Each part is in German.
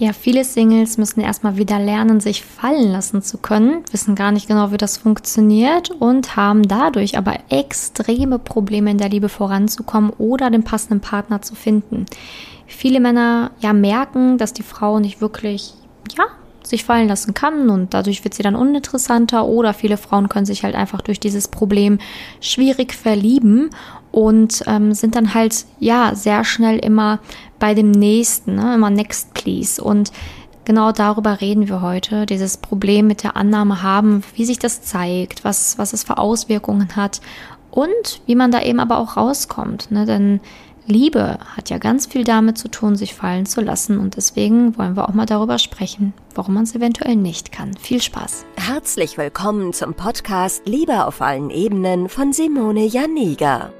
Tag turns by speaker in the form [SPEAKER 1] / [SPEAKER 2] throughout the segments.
[SPEAKER 1] Ja, viele Singles müssen erstmal wieder lernen, sich fallen lassen zu können, wissen gar nicht genau, wie das funktioniert und haben dadurch aber extreme Probleme in der Liebe voranzukommen oder den passenden Partner zu finden. Viele Männer ja merken, dass die Frau nicht wirklich ja, sich fallen lassen kann und dadurch wird sie dann uninteressanter oder viele Frauen können sich halt einfach durch dieses Problem schwierig verlieben und ähm, sind dann halt ja sehr schnell immer bei dem nächsten, ne? immer next please und genau darüber reden wir heute, dieses Problem mit der Annahme haben, wie sich das zeigt, was was es für Auswirkungen hat und wie man da eben aber auch rauskommt, ne? denn Liebe hat ja ganz viel damit zu tun, sich fallen zu lassen und deswegen wollen wir auch mal darüber sprechen, warum man es eventuell nicht kann. Viel Spaß.
[SPEAKER 2] Herzlich willkommen zum Podcast Liebe auf allen Ebenen von Simone Janiga.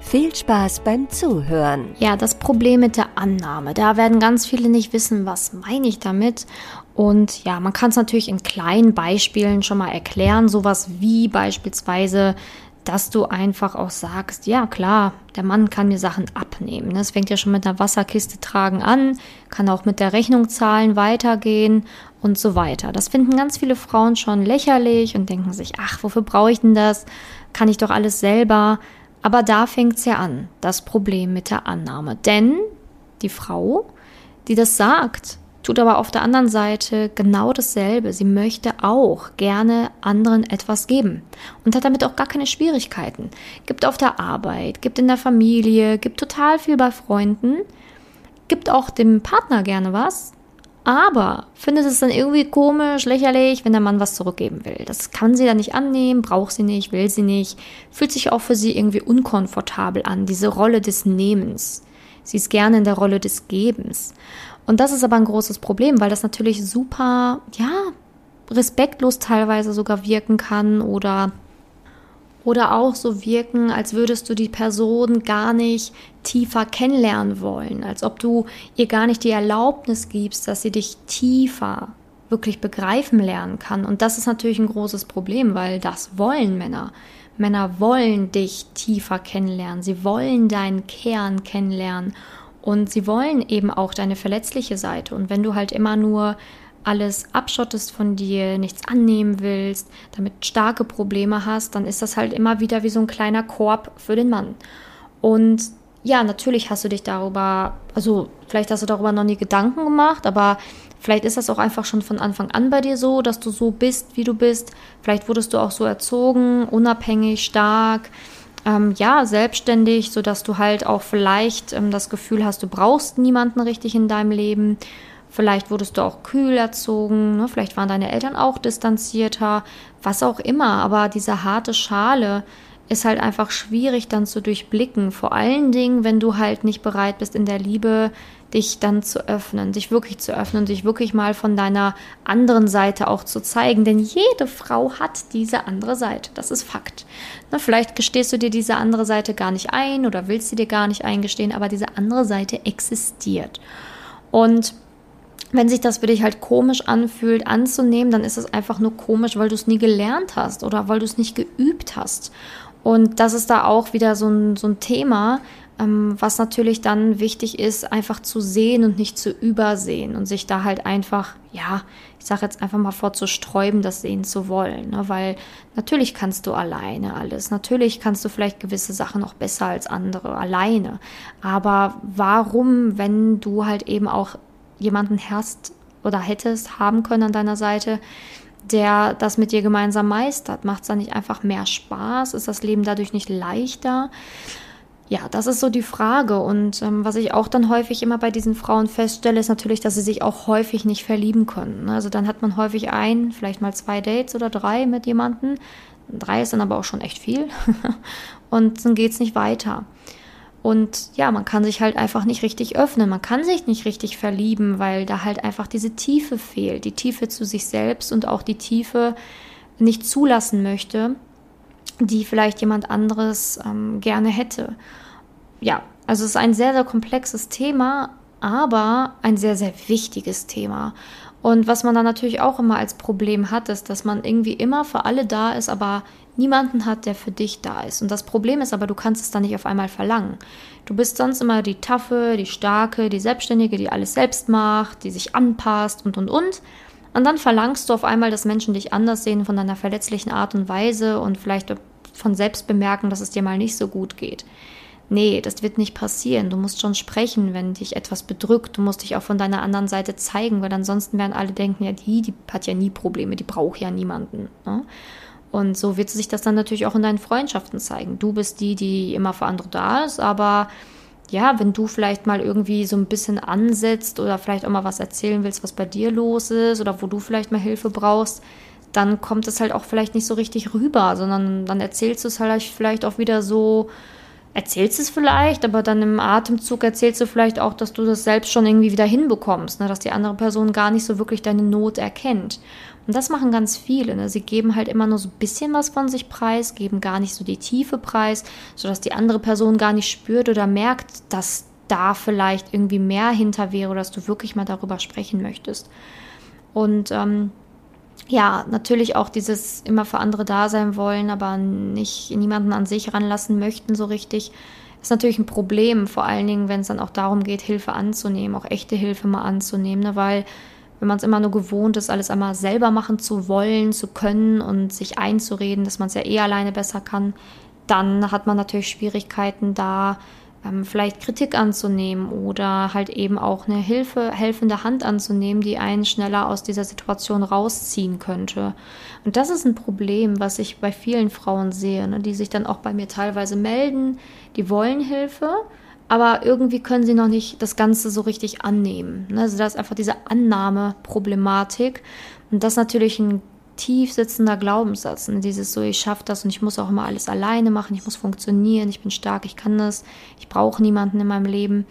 [SPEAKER 2] Viel Spaß beim Zuhören.
[SPEAKER 1] Ja, das Problem mit der Annahme. Da werden ganz viele nicht wissen, was meine ich damit. Und ja, man kann es natürlich in kleinen Beispielen schon mal erklären. Sowas wie beispielsweise, dass du einfach auch sagst, ja klar, der Mann kann mir Sachen abnehmen. Das fängt ja schon mit der Wasserkiste tragen an, kann auch mit der Rechnung zahlen weitergehen und so weiter. Das finden ganz viele Frauen schon lächerlich und denken sich, ach, wofür brauche ich denn das? Kann ich doch alles selber. Aber da fängt es ja an, das Problem mit der Annahme. Denn die Frau, die das sagt, tut aber auf der anderen Seite genau dasselbe. Sie möchte auch gerne anderen etwas geben und hat damit auch gar keine Schwierigkeiten. Gibt auf der Arbeit, gibt in der Familie, gibt total viel bei Freunden, gibt auch dem Partner gerne was, aber findet es dann irgendwie komisch, lächerlich, wenn der Mann was zurückgeben will. Das kann sie dann nicht annehmen, braucht sie nicht, will sie nicht, fühlt sich auch für sie irgendwie unkomfortabel an, diese Rolle des Nehmens. Sie ist gerne in der Rolle des Gebens. Und das ist aber ein großes Problem, weil das natürlich super, ja, respektlos teilweise sogar wirken kann oder oder auch so wirken, als würdest du die Person gar nicht tiefer kennenlernen wollen, als ob du ihr gar nicht die Erlaubnis gibst, dass sie dich tiefer wirklich begreifen lernen kann. Und das ist natürlich ein großes Problem, weil das wollen Männer. Männer wollen dich tiefer kennenlernen, sie wollen deinen Kern kennenlernen und sie wollen eben auch deine verletzliche Seite. Und wenn du halt immer nur alles abschottest von dir, nichts annehmen willst, damit starke Probleme hast, dann ist das halt immer wieder wie so ein kleiner Korb für den Mann. Und ja, natürlich hast du dich darüber, also vielleicht hast du darüber noch nie Gedanken gemacht, aber vielleicht ist das auch einfach schon von Anfang an bei dir so, dass du so bist, wie du bist. Vielleicht wurdest du auch so erzogen, unabhängig, stark, ähm, ja, selbstständig, sodass du halt auch vielleicht ähm, das Gefühl hast, du brauchst niemanden richtig in deinem Leben Vielleicht wurdest du auch kühl erzogen, ne? vielleicht waren deine Eltern auch distanzierter, was auch immer. Aber diese harte Schale ist halt einfach schwierig dann zu durchblicken. Vor allen Dingen, wenn du halt nicht bereit bist in der Liebe, dich dann zu öffnen, dich wirklich zu öffnen, dich wirklich mal von deiner anderen Seite auch zu zeigen. Denn jede Frau hat diese andere Seite. Das ist Fakt. Na, vielleicht gestehst du dir diese andere Seite gar nicht ein oder willst sie dir gar nicht eingestehen, aber diese andere Seite existiert. Und wenn sich das für dich halt komisch anfühlt, anzunehmen, dann ist es einfach nur komisch, weil du es nie gelernt hast oder weil du es nicht geübt hast. Und das ist da auch wieder so ein, so ein Thema, ähm, was natürlich dann wichtig ist, einfach zu sehen und nicht zu übersehen und sich da halt einfach, ja, ich sage jetzt einfach mal vor, zu sträuben, das sehen zu wollen. Ne? Weil natürlich kannst du alleine alles. Natürlich kannst du vielleicht gewisse Sachen noch besser als andere, alleine. Aber warum, wenn du halt eben auch jemanden hast oder hättest haben können an deiner Seite, der das mit dir gemeinsam meistert? Macht es dann nicht einfach mehr Spaß? Ist das Leben dadurch nicht leichter? Ja, das ist so die Frage. Und ähm, was ich auch dann häufig immer bei diesen Frauen feststelle, ist natürlich, dass sie sich auch häufig nicht verlieben können. Also dann hat man häufig ein, vielleicht mal zwei Dates oder drei mit jemandem. Drei ist dann aber auch schon echt viel. Und dann geht es nicht weiter. Und ja, man kann sich halt einfach nicht richtig öffnen, man kann sich nicht richtig verlieben, weil da halt einfach diese Tiefe fehlt, die Tiefe zu sich selbst und auch die Tiefe nicht zulassen möchte, die vielleicht jemand anderes ähm, gerne hätte. Ja, also es ist ein sehr, sehr komplexes Thema, aber ein sehr, sehr wichtiges Thema. Und was man dann natürlich auch immer als Problem hat, ist, dass man irgendwie immer für alle da ist, aber niemanden hat, der für dich da ist. Und das Problem ist aber, du kannst es dann nicht auf einmal verlangen. Du bist sonst immer die Taffe, die Starke, die Selbstständige, die alles selbst macht, die sich anpasst und, und, und. Und dann verlangst du auf einmal, dass Menschen dich anders sehen von deiner verletzlichen Art und Weise und vielleicht von selbst bemerken, dass es dir mal nicht so gut geht. Nee, das wird nicht passieren. Du musst schon sprechen, wenn dich etwas bedrückt. Du musst dich auch von deiner anderen Seite zeigen, weil ansonsten werden alle denken, ja, die, die hat ja nie Probleme, die braucht ja niemanden. Ne? Und so wird sich das dann natürlich auch in deinen Freundschaften zeigen. Du bist die, die immer für andere da ist, aber ja, wenn du vielleicht mal irgendwie so ein bisschen ansetzt oder vielleicht auch mal was erzählen willst, was bei dir los ist oder wo du vielleicht mal Hilfe brauchst, dann kommt es halt auch vielleicht nicht so richtig rüber, sondern dann erzählst du es halt vielleicht auch wieder so, erzählst es vielleicht, aber dann im Atemzug erzählst du vielleicht auch, dass du das selbst schon irgendwie wieder hinbekommst, ne? dass die andere Person gar nicht so wirklich deine Not erkennt. Und das machen ganz viele. Ne? Sie geben halt immer nur so ein bisschen was von sich preis, geben gar nicht so die Tiefe preis, sodass die andere Person gar nicht spürt oder merkt, dass da vielleicht irgendwie mehr hinter wäre oder dass du wirklich mal darüber sprechen möchtest. Und ähm, ja, natürlich auch dieses immer für andere da sein wollen, aber nicht niemanden an sich ranlassen möchten so richtig, ist natürlich ein Problem, vor allen Dingen, wenn es dann auch darum geht, Hilfe anzunehmen, auch echte Hilfe mal anzunehmen, ne? weil wenn man es immer nur gewohnt ist, alles einmal selber machen zu wollen, zu können und sich einzureden, dass man es ja eh alleine besser kann, dann hat man natürlich Schwierigkeiten da ähm, vielleicht Kritik anzunehmen oder halt eben auch eine Hilfe, helfende Hand anzunehmen, die einen schneller aus dieser Situation rausziehen könnte. Und das ist ein Problem, was ich bei vielen Frauen sehe, ne, die sich dann auch bei mir teilweise melden, die wollen Hilfe, aber irgendwie können sie noch nicht das Ganze so richtig annehmen. Ne? Also da ist einfach diese Annahmeproblematik. Und das ist natürlich ein tief sitzender Glaubenssatz. Ne? Dieses so, ich schaffe das und ich muss auch immer alles alleine machen, ich muss funktionieren, ich bin stark, ich kann das, ich brauche niemanden in meinem Leben.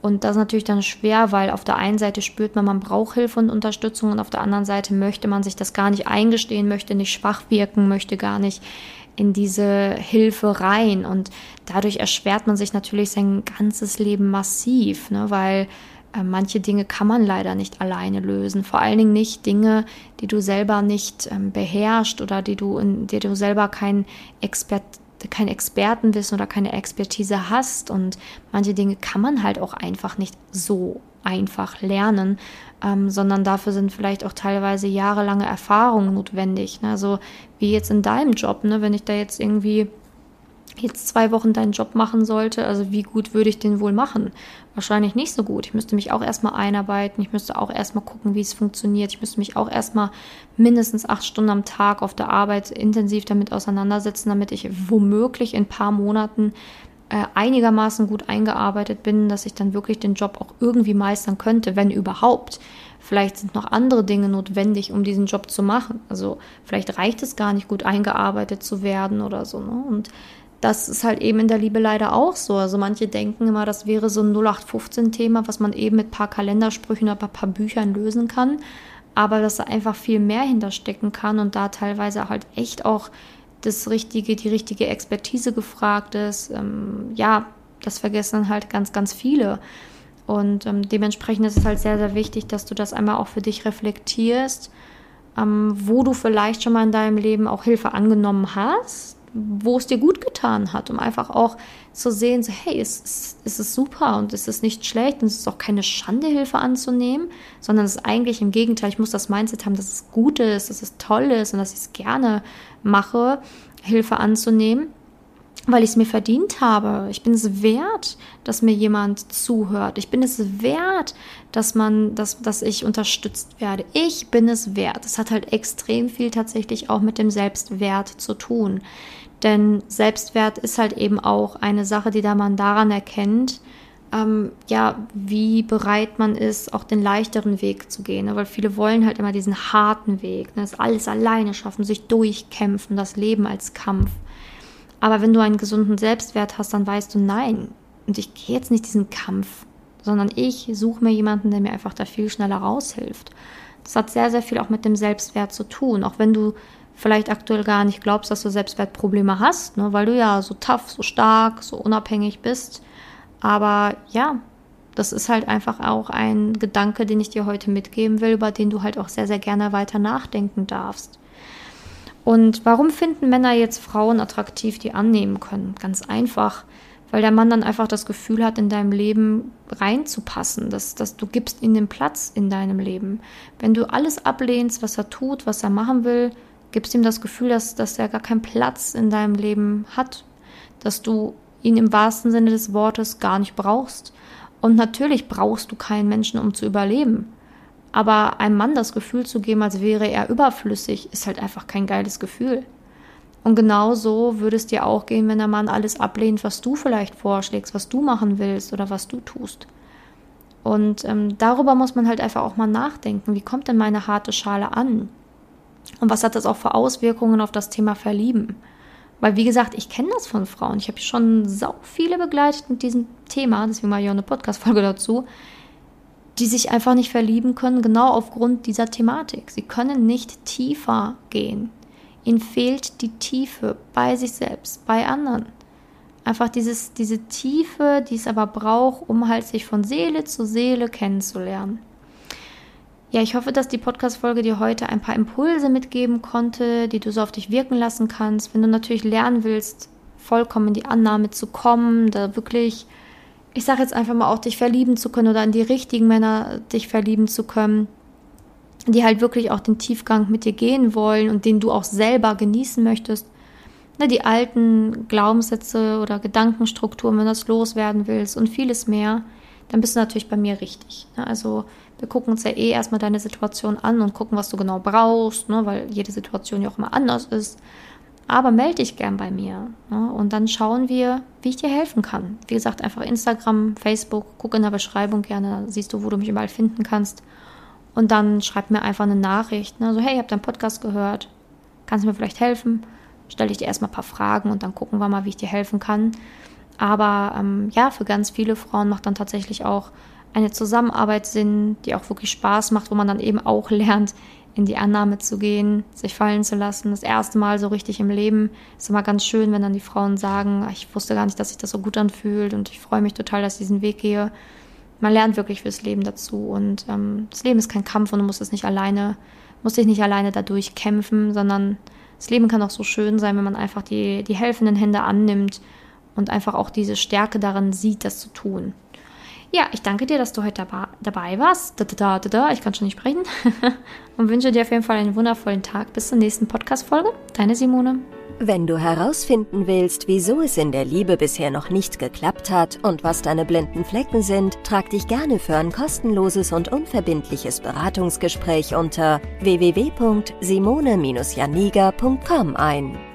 [SPEAKER 1] Und das ist natürlich dann schwer, weil auf der einen Seite spürt man, man braucht Hilfe und Unterstützung und auf der anderen Seite möchte man sich das gar nicht eingestehen, möchte nicht schwach wirken, möchte gar nicht in diese Hilfe rein. Und dadurch erschwert man sich natürlich sein ganzes Leben massiv, ne? weil manche Dinge kann man leider nicht alleine lösen. Vor allen Dingen nicht Dinge, die du selber nicht ähm, beherrschst oder die du, in die du selber kein Expert kein Expertenwissen oder keine Expertise hast und manche Dinge kann man halt auch einfach nicht so einfach lernen, ähm, sondern dafür sind vielleicht auch teilweise jahrelange Erfahrungen notwendig. Ne? Also wie jetzt in deinem Job, ne? wenn ich da jetzt irgendwie jetzt zwei Wochen deinen Job machen sollte, also wie gut würde ich den wohl machen? Wahrscheinlich nicht so gut. Ich müsste mich auch erstmal einarbeiten, ich müsste auch erstmal gucken, wie es funktioniert. Ich müsste mich auch erstmal mindestens acht Stunden am Tag auf der Arbeit intensiv damit auseinandersetzen, damit ich womöglich in ein paar Monaten äh, einigermaßen gut eingearbeitet bin, dass ich dann wirklich den Job auch irgendwie meistern könnte, wenn überhaupt. Vielleicht sind noch andere Dinge notwendig, um diesen Job zu machen. Also vielleicht reicht es gar nicht gut eingearbeitet zu werden oder so. Ne? Und das ist halt eben in der Liebe leider auch so. Also manche denken immer, das wäre so ein 0815-Thema, was man eben mit ein paar Kalendersprüchen oder ein paar Büchern lösen kann. Aber dass da einfach viel mehr hinterstecken kann und da teilweise halt echt auch das richtige, die richtige Expertise gefragt ist. Ähm, ja, das vergessen halt ganz, ganz viele. Und ähm, dementsprechend ist es halt sehr, sehr wichtig, dass du das einmal auch für dich reflektierst, ähm, wo du vielleicht schon mal in deinem Leben auch Hilfe angenommen hast wo es dir gut getan hat, um einfach auch zu sehen, so, hey, es, es, es ist super und es ist nicht schlecht und es ist auch keine Schande, Hilfe anzunehmen, sondern es ist eigentlich im Gegenteil, ich muss das Mindset haben, dass es gut ist, dass es toll ist und dass ich es gerne mache, Hilfe anzunehmen, weil ich es mir verdient habe. Ich bin es wert, dass mir jemand zuhört. Ich bin es wert, dass man, dass, dass ich unterstützt werde. Ich bin es wert. Es hat halt extrem viel tatsächlich auch mit dem Selbstwert zu tun. Denn Selbstwert ist halt eben auch eine Sache, die da man daran erkennt, ähm, ja, wie bereit man ist, auch den leichteren Weg zu gehen. Ne? Weil viele wollen halt immer diesen harten Weg, ne? das alles alleine schaffen, sich durchkämpfen, das Leben als Kampf. Aber wenn du einen gesunden Selbstwert hast, dann weißt du, nein, und ich gehe jetzt nicht diesen Kampf, sondern ich suche mir jemanden, der mir einfach da viel schneller raushilft. Das hat sehr, sehr viel auch mit dem Selbstwert zu tun. Auch wenn du vielleicht aktuell gar nicht glaubst, dass du Selbstwertprobleme hast, ne, weil du ja so tough, so stark, so unabhängig bist. Aber ja, das ist halt einfach auch ein Gedanke, den ich dir heute mitgeben will, über den du halt auch sehr, sehr gerne weiter nachdenken darfst. Und warum finden Männer jetzt Frauen attraktiv, die annehmen können? Ganz einfach, weil der Mann dann einfach das Gefühl hat, in deinem Leben reinzupassen, dass, dass du gibst ihm den Platz in deinem Leben. Wenn du alles ablehnst, was er tut, was er machen will, gibst ihm das Gefühl, dass, dass er gar keinen Platz in deinem Leben hat, dass du ihn im wahrsten Sinne des Wortes gar nicht brauchst. Und natürlich brauchst du keinen Menschen, um zu überleben. Aber einem Mann das Gefühl zu geben, als wäre er überflüssig, ist halt einfach kein geiles Gefühl. Und genau so würde es dir auch gehen, wenn der Mann alles ablehnt, was du vielleicht vorschlägst, was du machen willst oder was du tust. Und ähm, darüber muss man halt einfach auch mal nachdenken. Wie kommt denn meine harte Schale an? Und was hat das auch für Auswirkungen auf das Thema Verlieben? Weil, wie gesagt, ich kenne das von Frauen. Ich habe schon sau viele begleitet mit diesem Thema, deswegen mal hier eine Podcast-Folge dazu, die sich einfach nicht verlieben können, genau aufgrund dieser Thematik. Sie können nicht tiefer gehen. Ihnen fehlt die Tiefe bei sich selbst, bei anderen. Einfach dieses, diese Tiefe, die es aber braucht, um halt sich von Seele zu Seele kennenzulernen. Ja, ich hoffe, dass die Podcast-Folge dir heute ein paar Impulse mitgeben konnte, die du so auf dich wirken lassen kannst. Wenn du natürlich lernen willst, vollkommen in die Annahme zu kommen, da wirklich, ich sage jetzt einfach mal auch, dich verlieben zu können oder in die richtigen Männer dich verlieben zu können, die halt wirklich auch den Tiefgang mit dir gehen wollen und den du auch selber genießen möchtest. Ne, die alten Glaubenssätze oder Gedankenstrukturen, wenn du das loswerden willst und vieles mehr, dann bist du natürlich bei mir richtig. Ne? Also wir gucken uns ja eh erstmal deine Situation an und gucken, was du genau brauchst, ne, weil jede Situation ja auch immer anders ist. Aber melde dich gern bei mir ne, und dann schauen wir, wie ich dir helfen kann. Wie gesagt, einfach Instagram, Facebook, guck in der Beschreibung gerne, siehst du, wo du mich überall finden kannst. Und dann schreib mir einfach eine Nachricht, ne, so hey, ich habe deinen Podcast gehört, kannst du mir vielleicht helfen? Stelle ich dir erstmal ein paar Fragen und dann gucken wir mal, wie ich dir helfen kann. Aber ähm, ja, für ganz viele Frauen macht dann tatsächlich auch eine Zusammenarbeit sind, die auch wirklich Spaß macht, wo man dann eben auch lernt, in die Annahme zu gehen, sich fallen zu lassen. Das erste Mal so richtig im Leben ist immer ganz schön, wenn dann die Frauen sagen, ich wusste gar nicht, dass sich das so gut anfühlt und ich freue mich total, dass ich diesen Weg gehe. Man lernt wirklich fürs Leben dazu und ähm, das Leben ist kein Kampf und du musst es nicht alleine, musst dich nicht alleine dadurch kämpfen, sondern das Leben kann auch so schön sein, wenn man einfach die, die helfenden Hände annimmt und einfach auch diese Stärke darin sieht, das zu tun. Ja, ich danke dir, dass du heute dabei warst. Da, da, da, da, ich kann schon nicht sprechen. Und wünsche dir auf jeden Fall einen wundervollen Tag. Bis zur nächsten Podcast-Folge. Deine Simone.
[SPEAKER 2] Wenn du herausfinden willst, wieso es in der Liebe bisher noch nicht geklappt hat und was deine blinden Flecken sind, trag dich gerne für ein kostenloses und unverbindliches Beratungsgespräch unter www.simone-janiga.com ein.